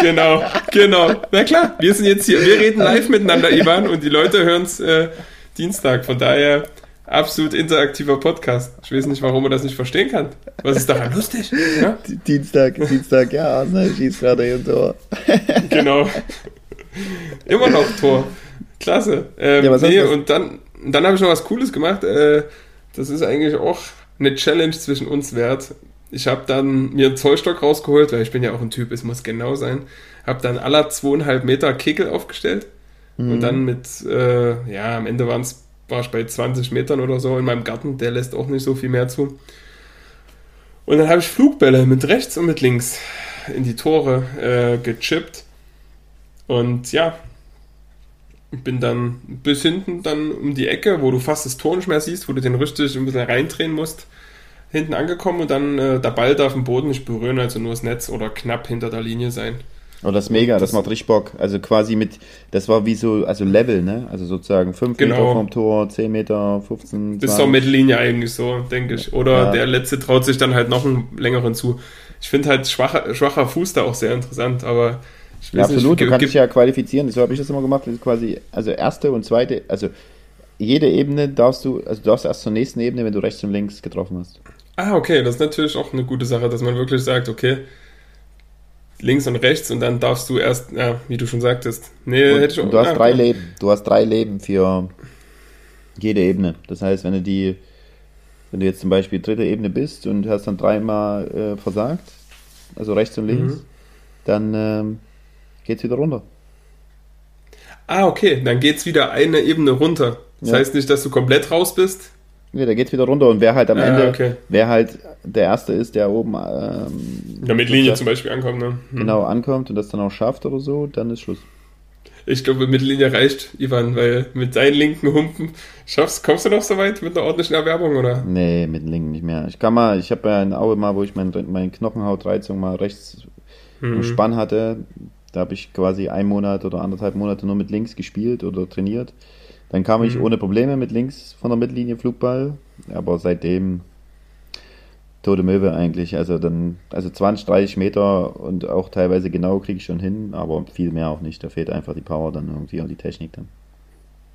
genau, genau. Na klar, wir sind jetzt hier, wir reden live miteinander, Ivan, und die Leute hören es äh, Dienstag. Von daher absolut interaktiver Podcast. Ich weiß nicht, warum man das nicht verstehen kann. Was ist daran lustig? Ja? Dienstag, Dienstag, ja, Arsenal schießt gerade ihr Tor. Genau. Immer noch Tor. Klasse. Ähm, Ja, nee, und dann, dann habe ich noch was Cooles gemacht. Äh, das ist eigentlich auch eine Challenge zwischen uns wert. Ich habe dann mir einen Zollstock rausgeholt, weil ich bin ja auch ein Typ, es muss genau sein. Habe dann aller zweieinhalb Meter Kegel aufgestellt Mhm. und dann mit, äh, ja, am Ende waren's, war ich bei 20 Metern oder so in meinem Garten. Der lässt auch nicht so viel mehr zu. Und dann habe ich Flugbälle mit rechts und mit links in die Tore äh, gechippt. Und ja, bin dann bis hinten dann um die Ecke, wo du fast das Tor nicht mehr siehst, wo du den richtig ein bisschen reindrehen musst, hinten angekommen und dann äh, der Ball darf den Boden nicht berühren, also nur das Netz oder knapp hinter der Linie sein. Oh, das ist mega, das, Das- macht richtig Bock. Also quasi mit, das war wie so, also Level, ne? Also sozusagen 5 Genau. Meter vom Tor, 10 Meter, 15, Bis 20. zur Mittellinie eigentlich so, denke ich. Oder Ja. der letzte traut sich dann halt noch einen längeren zu. Ich finde halt schwacher, schwacher Fuß da auch sehr interessant, aber ich Ja, weiß absolut, nicht, du kannst dich ja qualifizieren, so habe ich das immer gemacht, das ist quasi, also erste und zweite, also jede Ebene darfst du, also du darfst erst zur nächsten Ebene, wenn du rechts und links getroffen hast. Ah, okay, das ist natürlich auch eine gute Sache, dass man wirklich sagt, okay, links und rechts und dann darfst du erst, ja, wie du schon sagtest. Nee, Und, hätte ich auch. du hast ah, drei. Leben, du hast drei Leben für jede Ebene. Das heißt, wenn du die, wenn du jetzt zum Beispiel dritte Ebene bist und hast dann dreimal äh, versagt, also rechts und links, Mhm. dann ähm, geht's wieder runter. Ah, okay, dann geht's wieder eine Ebene runter. Das Ja. heißt nicht, dass du komplett raus bist. Ja, da geht's wieder runter und wer halt am Ah, Ende, okay. wer halt der Erste ist, der oben ähm, Ja, mit Linie zum Beispiel ankommen, ne? Hm. genau ankommt und das dann auch schafft oder so, dann ist Schluss. Ich glaube, Mittellinie reicht, Ivan, weil mit deinen linken Humpen schaffst, kommst du noch so weit mit einer ordentlichen Erwerbung, oder? Nee, mit dem linken nicht mehr. Ich kann mal, ich habe ja in Aue mal, wo ich mein, meine Knochenhautreizung mal rechts im Hm. Spann hatte, da habe ich quasi einen Monat oder anderthalb Monate nur mit links gespielt oder trainiert. Dann kam ich Mhm. ohne Probleme mit links von der Mittellinie Flugball, aber seitdem tote Möwe eigentlich. Also dann, also 20, 30 Meter und auch teilweise genau kriege ich schon hin, aber viel mehr auch nicht. Da fehlt einfach die Power dann irgendwie und die Technik dann.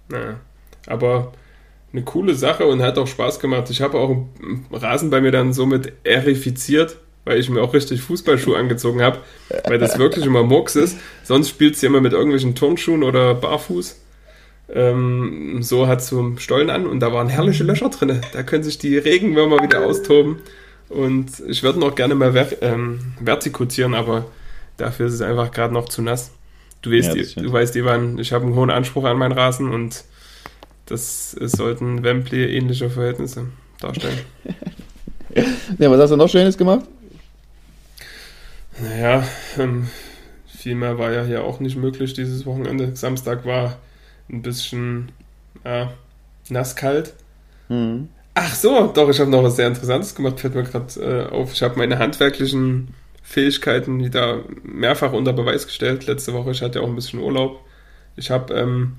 Naja, aber eine coole Sache und hat auch Spaß gemacht. Ich habe auch einen Rasen bei mir dann somit erifiziert, weil ich mir auch richtig Fußballschuhe angezogen habe, weil das wirklich immer Murks ist. Sonst spielst du immer mit irgendwelchen Turnschuhen oder barfuß. Ähm, so hat so Stollen an und da waren herrliche Löcher drin. Da können sich die Regenwürmer wieder austoben. Und ich würde noch gerne mal ver ähm, vertikutieren, aber dafür ist es einfach gerade noch zu nass. Du weißt, Ja, du weißt, Ivan, ich habe einen hohen Anspruch an meinen Rasen und das sollten Wembley ähnliche Verhältnisse darstellen. Ja, was hast du noch Schönes gemacht? Naja, ähm, viel mehr war ja hier auch nicht möglich dieses Wochenende. Samstag war ein bisschen ja, nasskalt. Mhm. Ach so, doch, ich habe noch was sehr Interessantes gemacht, fällt mir gerade äh, auf. Ich habe meine handwerklichen Fähigkeiten wieder mehrfach unter Beweis gestellt letzte Woche. Ich hatte ja auch ein bisschen Urlaub. Ich habe ähm,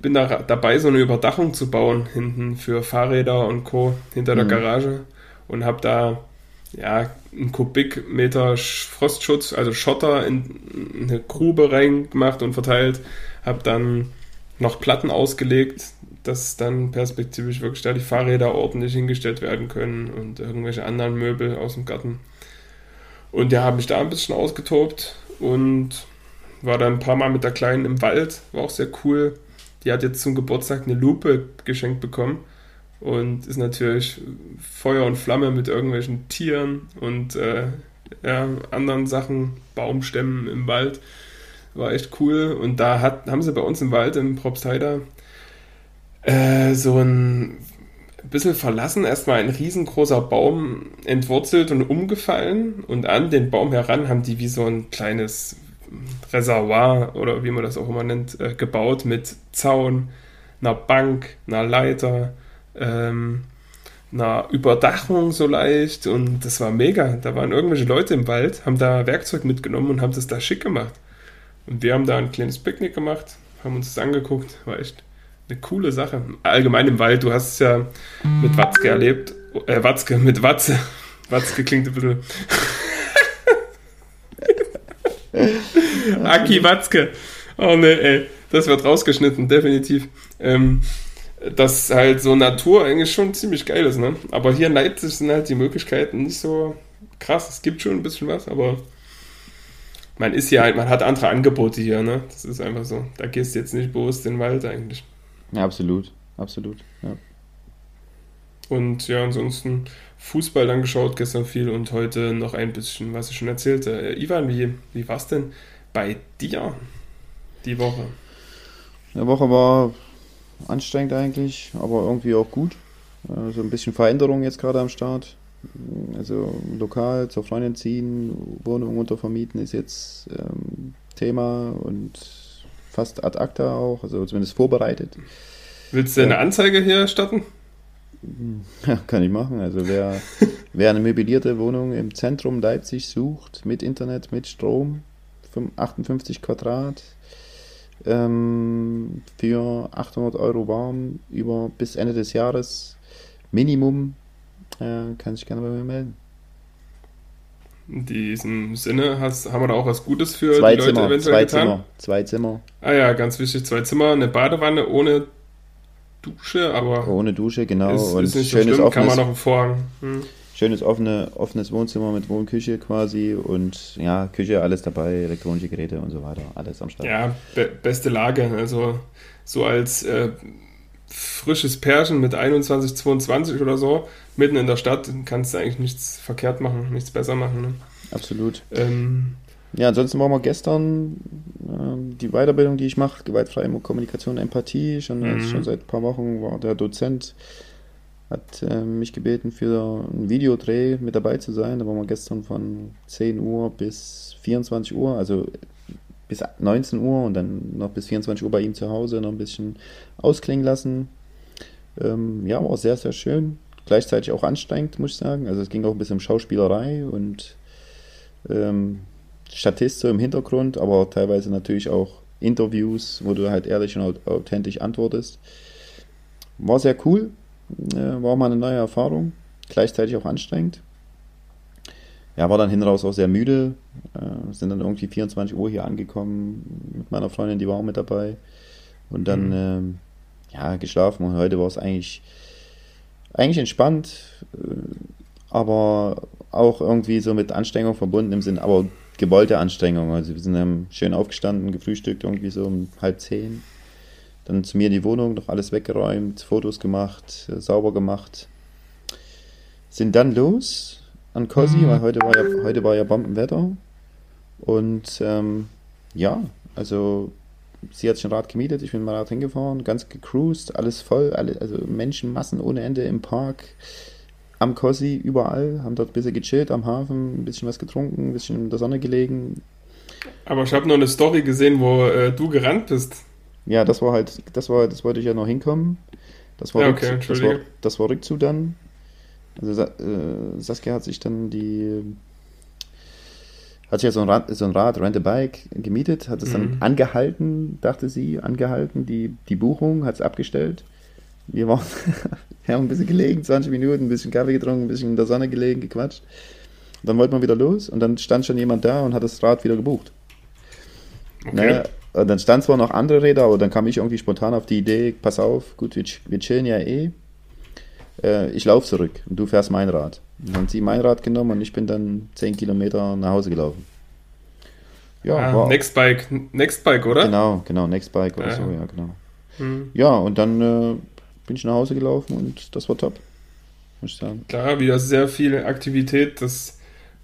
bin da dabei, so eine Überdachung zu bauen hinten für Fahrräder und Co. hinter der Mhm. Garage und habe da ja einen Kubikmeter Sch- Frostschutz, also Schotter in eine Grube reingemacht und verteilt. Habe dann noch Platten ausgelegt, dass dann perspektivisch wirklich da die Fahrräder ordentlich hingestellt werden können und irgendwelche anderen Möbel aus dem Garten. Und ja, habe mich da ein bisschen ausgetobt und war da ein paar Mal mit der Kleinen im Wald, war auch sehr cool. Die hat jetzt zum Geburtstag eine Lupe geschenkt bekommen und ist natürlich Feuer und Flamme mit irgendwelchen Tieren und äh, ja, anderen Sachen, Baumstämmen im Wald. War echt cool. Und da hat, haben sie bei uns im Wald in Propstheider äh, so ein bisschen verlassen, erstmal ein riesengroßer Baum entwurzelt und umgefallen. Und an den Baum heran haben die wie so ein kleines Reservoir oder wie man das auch immer nennt, äh, gebaut mit Zaun, einer Bank, einer Leiter, ähm, einer Überdachung so leicht und das war mega. Da waren irgendwelche Leute im Wald, haben da Werkzeug mitgenommen und haben das da schick gemacht. Und wir haben da ein kleines Picknick gemacht, haben uns das angeguckt, war echt eine coole Sache. Allgemein im Wald, du hast es ja mit Watzke erlebt, äh, Watzke, mit Watze. Watzke klingt ein bisschen. Aki Watzke. Oh ne, ey, das wird rausgeschnitten, definitiv. Ähm, dass halt so Natur eigentlich schon ziemlich geil ist, ne? Aber hier in Leipzig sind halt die Möglichkeiten nicht so krass. Es gibt schon ein bisschen was, aber man ist hier halt, man hat andere Angebote hier, ne? Das ist einfach so. Da gehst du jetzt nicht bewusst in den Wald eigentlich. Ja, absolut, absolut, ja. Und ja, ansonsten Fußball dann geschaut, gestern viel und heute noch ein bisschen, was ich schon erzählte. Äh, Ivan, wie, wie war es denn bei dir die Woche? Die Woche war anstrengend eigentlich, aber irgendwie auch gut. So also ein bisschen Veränderung jetzt gerade am Start. Also lokal zur Freundin ziehen, Wohnung untervermieten ist jetzt ähm, Thema und fast ad acta auch, also zumindest vorbereitet. Willst du eine Anzeige hier starten? Ja, kann ich machen. Also wer, wer eine möblierte Wohnung im Zentrum Leipzig sucht, mit Internet, mit Strom, 58 Quadrat, ähm, für 800 Euro warm über bis Ende des Jahres Minimum, äh, kann sich gerne bei mir melden. In diesem Sinne hast, haben wir da auch was Gutes für zwei die Leute Zimmer, eventuell zwei getan? Zimmer, zwei Zimmer. Ah ja, ganz wichtig, zwei Zimmer, eine Badewanne ohne Dusche, aber ohne Dusche, genau. Ist, und ist nicht schönes so schlimm, kann man noch einen Vorhang. Hm schönes offene, offenes Wohnzimmer mit Wohnküche quasi und ja, Küche, alles dabei, elektronische Geräte und so weiter, alles am Start. Ja, be beste Lage. Also so als äh, frisches Pärchen mit 21, 22 oder so, mitten in der Stadt, kannst du eigentlich nichts verkehrt machen, nichts besser machen. Ne? Absolut. Ähm, ja, ansonsten waren wir gestern äh, die Weiterbildung, die ich mache, gewaltfreie Kommunikation, Empathie, schon, mhm. schon seit ein paar Wochen war der Dozent hat äh, mich gebeten, für einen Videodreh mit dabei zu sein. Da waren wir gestern von 10 Uhr bis 24 Uhr, also bis 19 Uhr und dann noch bis 24 Uhr bei ihm zu Hause noch ein bisschen ausklingen lassen. Ähm, ja, war sehr, sehr schön. Gleichzeitig auch anstrengend, muss ich sagen. Also es ging auch ein bisschen um Schauspielerei und ähm, Statist so im Hintergrund, aber teilweise natürlich auch Interviews, wo du halt ehrlich und authentisch antwortest. War sehr cool, äh, war mal eine neue Erfahrung, gleichzeitig auch anstrengend. Ja, war dann hin raus auch sehr müde. Äh, sind dann irgendwie 24 Uhr hier angekommen mit meiner Freundin, die war auch mit dabei. Und dann, mhm. ähm, ja, geschlafen. Und heute war es eigentlich, eigentlich entspannt, äh, aber auch irgendwie so mit Anstrengung verbunden im Sinn, aber gewollte Anstrengung. Also wir sind dann schön aufgestanden, gefrühstückt irgendwie so um halb zehn dann zu mir in die Wohnung, noch alles weggeräumt, Fotos gemacht, äh, sauber gemacht. Sind dann los an Cosi, mhm. weil heute war ja, heute war ja Bombenwetter. Und ähm, ja, also sie hat sich ein Rad gemietet, ich bin dem Rad hingefahren, ganz gecruised, alles voll, alle, also Menschenmassen ohne Ende im Park, am Cosi, überall, haben dort ein bisschen gechillt am Hafen, ein bisschen was getrunken, ein bisschen in der Sonne gelegen. Aber ich habe noch eine Story gesehen, wo äh, du gerannt bist. Ja, das war halt, das war, das wollte ich ja noch hinkommen. Das war, ja, okay, Rück, das war, das war Rückzug dann. Also äh, Saskia hat sich dann die hat sich ja so ein Rad, so ein Rad Rent a Bike gemietet, hat es mhm. dann angehalten, dachte sie, angehalten, die, die Buchung, hat es abgestellt. Wir waren, haben ein bisschen gelegen, 20 Minuten, ein bisschen Kaffee getrunken, ein bisschen in der Sonne gelegen, gequatscht. dann wollten wir wieder los und dann stand schon jemand da und hat das Rad wieder gebucht. Okay. Naja, äh, dann stand zwar noch andere Räder, aber dann kam ich irgendwie spontan auf die Idee, pass auf, gut, wir, wir chillen ja eh. Äh, ich laufe zurück und du fährst mein Rad. dann haben sie mein Rad genommen und ich bin dann 10 Kilometer nach Hause gelaufen. Ja, ah, Nextbike, Nextbike, oder? Genau, genau, Nextbike oder ja. so, ja, genau. Hm. Ja, und dann äh, bin ich nach Hause gelaufen und das war top, muss ich sagen. Klar, wieder sehr viel Aktivität, das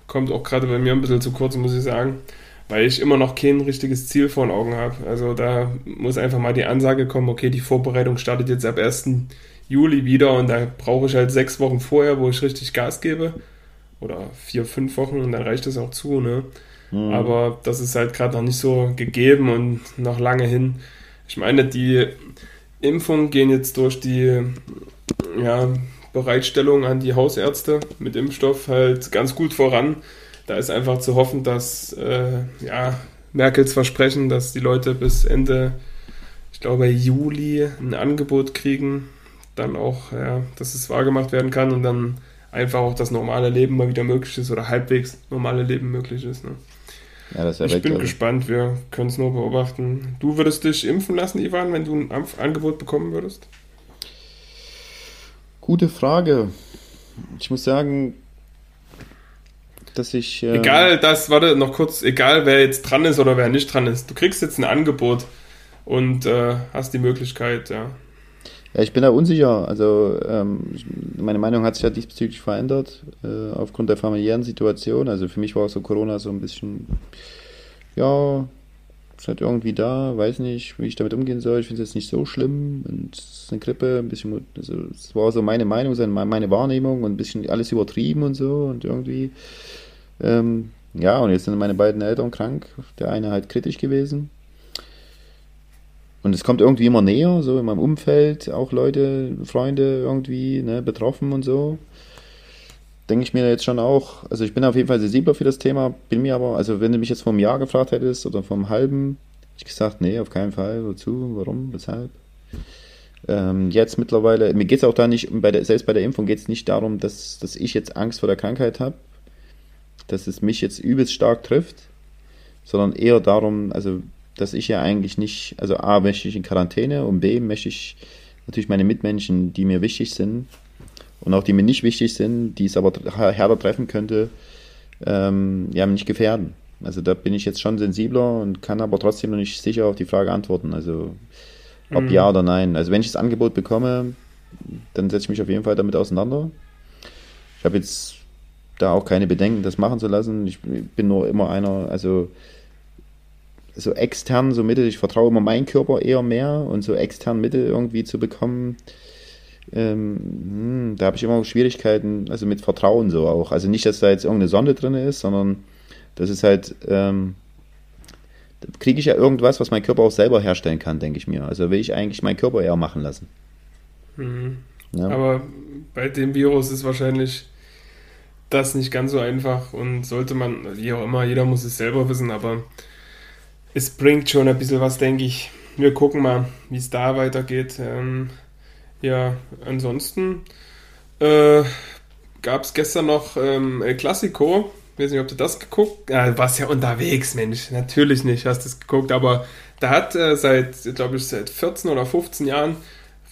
kommt auch gerade bei mir ein bisschen zu kurz, muss ich sagen, weil ich immer noch kein richtiges Ziel vor den Augen habe. Also da muss einfach mal die Ansage kommen, okay, die Vorbereitung startet jetzt ab 1. Juli wieder und da brauche ich halt sechs Wochen vorher, wo ich richtig Gas gebe. Oder vier, fünf Wochen und dann reicht das auch zu, ne? Mhm. Aber das ist halt gerade noch nicht so gegeben und noch lange hin. Ich meine, die Impfungen gehen jetzt durch die ja, Bereitstellung an die Hausärzte mit Impfstoff halt ganz gut voran. Da ist einfach zu hoffen, dass äh, ja, Merkels Versprechen, dass die Leute bis Ende, ich glaube Juli, ein Angebot kriegen, dann auch, ja, dass es wahrgemacht werden kann und dann einfach auch das normale Leben mal wieder möglich ist oder halbwegs normale Leben möglich ist. Ne? Ja, ich bin gespannt, wir können es nur beobachten. Du würdest dich impfen lassen, Ivan, wenn du ein Angebot bekommen würdest? Gute Frage. Ich muss sagen, dass ich. Äh egal, das, warte, noch kurz, egal wer jetzt dran ist oder wer nicht dran ist. Du kriegst jetzt ein Angebot und äh, hast die Möglichkeit, ja. Ja, ich bin da unsicher. Also ähm, meine Meinung hat sich ja diesbezüglich verändert äh, aufgrund der familiären Situation. Also für mich war so Corona so ein bisschen, ja, ist halt irgendwie da, weiß nicht, wie ich damit umgehen soll. Ich finde es jetzt nicht so schlimm. Und es ist eine Grippe, ein bisschen, also es war so meine Meinung, meine Wahrnehmung und ein bisschen alles übertrieben und so und irgendwie, ähm, ja, und jetzt sind meine beiden Eltern krank. Der eine halt kritisch gewesen und es kommt irgendwie immer näher, so in meinem Umfeld, auch Leute, Freunde irgendwie ne, betroffen und so. Denke ich mir jetzt schon auch, also ich bin auf jeden Fall sensibler für das Thema, bin mir aber, also wenn du mich jetzt vor einem Jahr gefragt hättest oder vor einem halben, ich gesagt, nee, auf keinen Fall, wozu, warum, weshalb. Ähm, jetzt mittlerweile, mir geht es auch da nicht, bei der, selbst bei der Impfung geht es nicht darum, dass, dass ich jetzt Angst vor der Krankheit habe, dass es mich jetzt übelst stark trifft, sondern eher darum, also dass ich ja eigentlich nicht, also A, möchte ich in Quarantäne und B, möchte ich natürlich meine Mitmenschen, die mir wichtig sind und auch die mir nicht wichtig sind, die es aber härter treffen könnte, ähm, ja, nicht gefährden. Also da bin ich jetzt schon sensibler und kann aber trotzdem noch nicht sicher auf die Frage antworten. Also ob mhm. ja oder nein. Also wenn ich das Angebot bekomme, dann setze ich mich auf jeden Fall damit auseinander. Ich habe jetzt da auch keine Bedenken, das machen zu lassen. Ich bin nur immer einer, also so extern so Mittel, ich vertraue immer meinen Körper eher mehr und so extern Mittel irgendwie zu bekommen, ähm, hm, da habe ich immer Schwierigkeiten, also mit Vertrauen so auch. Also nicht, dass da jetzt irgendeine Sonde drin ist, sondern das ist halt, ähm, da kriege ich ja irgendwas, was mein Körper auch selber herstellen kann, denke ich mir. Also will ich eigentlich meinen Körper eher machen lassen. Mhm. Ja. Aber bei dem Virus ist wahrscheinlich das nicht ganz so einfach und sollte man, wie auch immer, jeder muss es selber wissen, aber es bringt schon ein bisschen was, denke ich. Wir gucken mal, wie es da weitergeht. Ähm, ja, ansonsten äh, gab es gestern noch ähm, El Clasico. Ich weiß nicht, ob du das geguckt hast. Ja, du warst ja unterwegs, Mensch. Natürlich nicht, hast du es geguckt. Aber da hat äh, seit, glaube ich, seit 14 oder 15 Jahren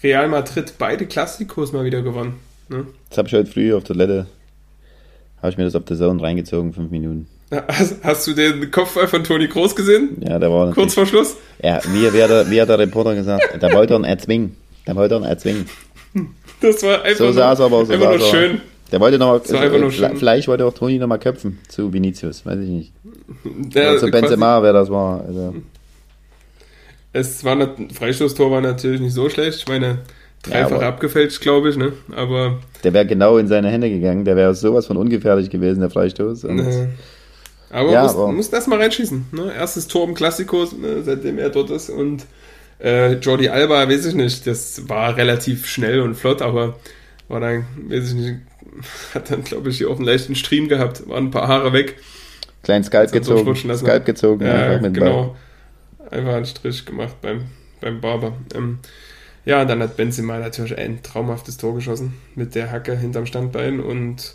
Real Madrid beide Klassikos mal wieder gewonnen. Ne? Das habe ich heute früh auf der Toilette, habe ich mir das auf der Zone reingezogen, fünf Minuten. Hast, hast, du den Kopfball von Toni Groß gesehen? Ja, der war kurz vor Schluss. Ja, wie, wie, hat der, wie hat der Reporter gesagt? Der wollte ihn erzwingen. Der wollte ihn erzwingen. Das war einfach, so saß nur, aber, so einfach nur schön. Der wollte noch mal, also, vielleicht wollte auch Toni noch mal köpfen zu Vinicius, weiß ich nicht. Der, Oder zu Benzema, wer das war. Also. Es war ein Freistoßtor war natürlich nicht so schlecht. Ich meine, dreifach ja, abgefälscht, glaube ich, ne? Aber der wäre genau in seine Hände gegangen. Der wäre sowas von ungefährlich gewesen, der Freistoß. Und ne. Aber ja, muss, aber muss erstmal reinschießen. Ne? Erstes Tor im Klassiko, ne, seitdem er dort ist. Und äh, Jordi Alba, weiß ich nicht, das war relativ schnell und flott, aber war dann, weiß ich nicht, hat dann, glaube ich, hier auch einen leichten Stream gehabt, waren ein paar Haare weg. Kleinen Skalp gezogen. Skalp gezogen. Ja, genau. Einfach einen Strich gemacht beim, beim Barber. Ähm, ja, dann hat Benzema natürlich ein traumhaftes Tor geschossen mit der Hacke hinterm Standbein und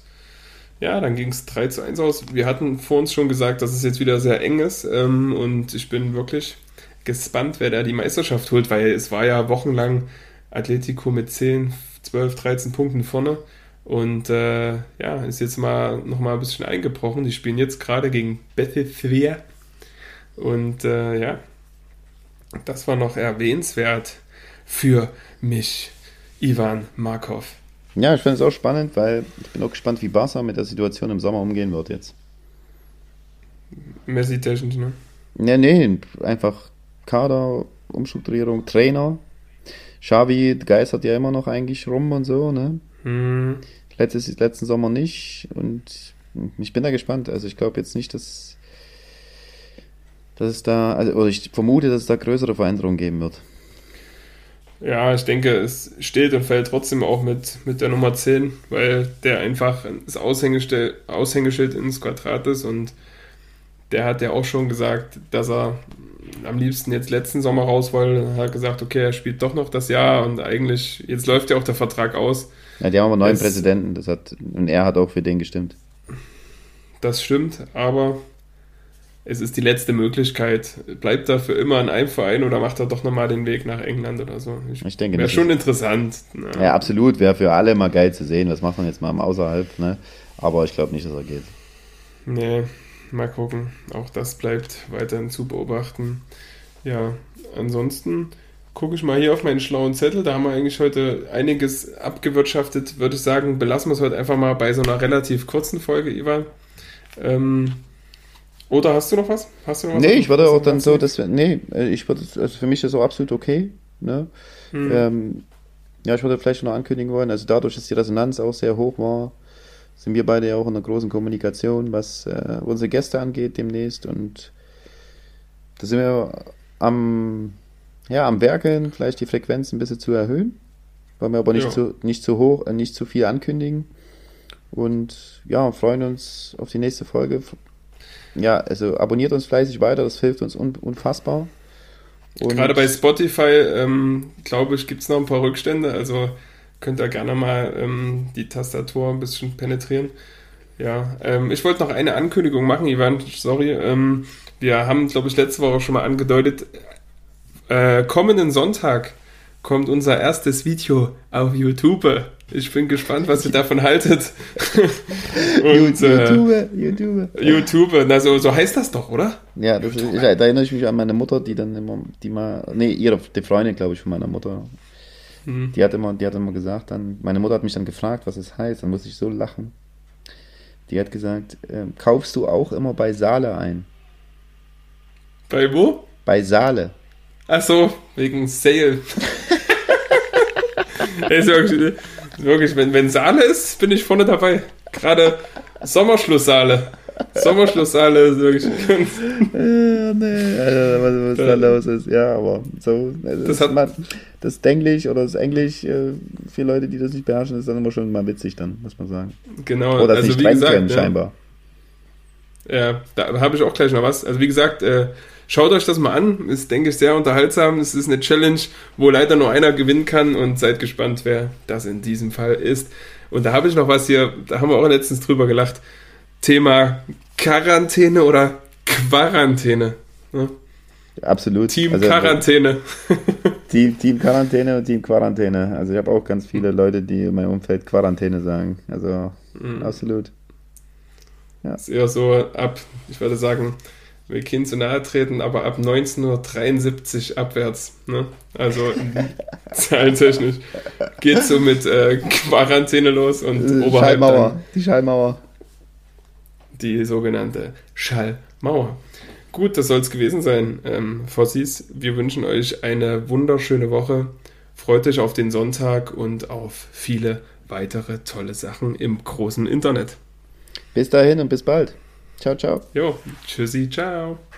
ja, dann ging es 3 zu 1 aus. Wir hatten vor uns schon gesagt, dass es jetzt wieder sehr eng ist. Ähm, und ich bin wirklich gespannt, wer da die Meisterschaft holt, weil es war ja wochenlang Atletico mit 10, 12, 13 Punkten vorne. Und äh, ja, ist jetzt mal nochmal ein bisschen eingebrochen. Die spielen jetzt gerade gegen Betithvia. Und äh, ja, das war noch erwähnenswert für mich, Ivan Markov. Ja, ich finde es auch spannend, weil ich bin auch gespannt, wie Barca mit der Situation im Sommer umgehen wird jetzt. Messi-technisch, ne? Nee, nee, einfach Kader, Umstrukturierung, Trainer. Xavi geistert ja immer noch eigentlich rum und so, ne? Hm. Letztes, letzten Sommer nicht und ich bin da gespannt. Also ich glaube jetzt nicht, dass, dass es da, also, oder ich vermute, dass es da größere Veränderungen geben wird. Ja, ich denke, es steht und fällt trotzdem auch mit, mit der Nummer 10, weil der einfach das Aushängeschild, Aushängeschild ins Quadrat ist und der hat ja auch schon gesagt, dass er am liebsten jetzt letzten Sommer raus wollte. Er hat gesagt, okay, er spielt doch noch das Jahr und eigentlich, jetzt läuft ja auch der Vertrag aus. Ja, die haben aber neuen das, Präsidenten, das hat, und er hat auch für den gestimmt. Das stimmt, aber es ist die letzte Möglichkeit. Bleibt er für immer in einem Verein oder macht er doch nochmal den Weg nach England oder so? Ich, ich denke, wäre schon interessant. Ja. ja, absolut. Wäre für alle mal geil zu sehen. Was macht man jetzt mal im Außerhalb? Ne? Aber ich glaube nicht, dass er geht. Nee, mal gucken. Auch das bleibt weiterhin zu beobachten. Ja, ansonsten gucke ich mal hier auf meinen schlauen Zettel. Da haben wir eigentlich heute einiges abgewirtschaftet. Würde ich sagen, belassen wir es heute einfach mal bei so einer relativ kurzen Folge, Ivan. Ähm, oder hast du noch was? Hast du noch was? Nee, ich würde auch dann so, dass wir, nee, äh, ich würde, also für mich ist so absolut okay. Ne? Hm. Ähm, ja, ich würde vielleicht noch ankündigen wollen, also dadurch, dass die Resonanz auch sehr hoch war, sind wir beide ja auch in einer großen Kommunikation, was äh, unsere Gäste angeht demnächst und da sind wir am, ja, am Werkeln, vielleicht die Frequenz ein bisschen zu erhöhen, wollen wir aber nicht, ja. zu, nicht zu hoch, äh, nicht zu viel ankündigen und ja, freuen uns auf die nächste Folge. Ja, also abonniert uns fleißig weiter, das hilft uns un unfassbar. Und Gerade bei Spotify, ähm, glaube ich, gibt es noch ein paar Rückstände. Also könnt ihr gerne mal ähm, die Tastatur ein bisschen penetrieren. Ja, ähm, ich wollte noch eine Ankündigung machen, Ivan, sorry. Ähm, wir haben, glaube ich, letzte Woche schon mal angedeutet, äh, kommenden Sonntag kommt unser erstes Video auf YouTube. Ich bin gespannt, was ihr davon haltet. Und, YouTube, YouTube. YouTube, na so, so heißt das doch, oder? Ja, das ist, da erinnere ich mich an meine Mutter, die dann immer, die mal, nee, ihre, die Freundin, glaube ich, von meiner Mutter. Mhm. Die hat immer, die hat immer gesagt, dann, meine Mutter hat mich dann gefragt, was es heißt, dann musste ich so lachen. Die hat gesagt, äh, kaufst du auch immer bei Saale ein? Bei wo? Bei Saale. Ach so, wegen Sale. ist wirklich, wenn, wenn Saale ist, bin ich vorne dabei. Gerade Sommerschlusssaale. Sommerschlusssaale ist wirklich. äh, nee, Alter, was, was da los ist. Ja, aber so. Also das, hat man, das Englisch oder das Englisch äh, für Leute, die das nicht beherrschen, ist dann immer schon mal witzig, dann, muss man sagen. Genau. Oder das also, nicht wie gesagt, können, ja. scheinbar. Ja, da habe ich auch gleich noch was. Also wie gesagt, äh, Schaut euch das mal an. Ist, denke ich, sehr unterhaltsam. Es ist eine Challenge, wo leider nur einer gewinnen kann und seid gespannt, wer das in diesem Fall ist. Und da habe ich noch was hier, da haben wir auch letztens drüber gelacht. Thema Quarantäne oder Quarantäne. Ne? Absolut. Team also, Quarantäne. Team, Team Quarantäne und Team Quarantäne. Also ich habe auch ganz viele Leute, die in meinem Umfeld Quarantäne sagen. Also mhm. absolut. Ja. Ist eher so ab, ich würde sagen, will keinen zu nahe treten, aber ab 1973 abwärts. Ne? Also zahlentechnisch geht so mit äh, Quarantäne los und äh, oberhalb Schallmauer, dann die Schallmauer. Die sogenannte Schallmauer. Gut, das soll es gewesen sein, ähm, Fossis. Wir wünschen euch eine wunderschöne Woche. Freut euch auf den Sonntag und auf viele weitere tolle Sachen im großen Internet. Bis dahin und bis bald. Ciao, ciao. Jo, tschüssi, ciao.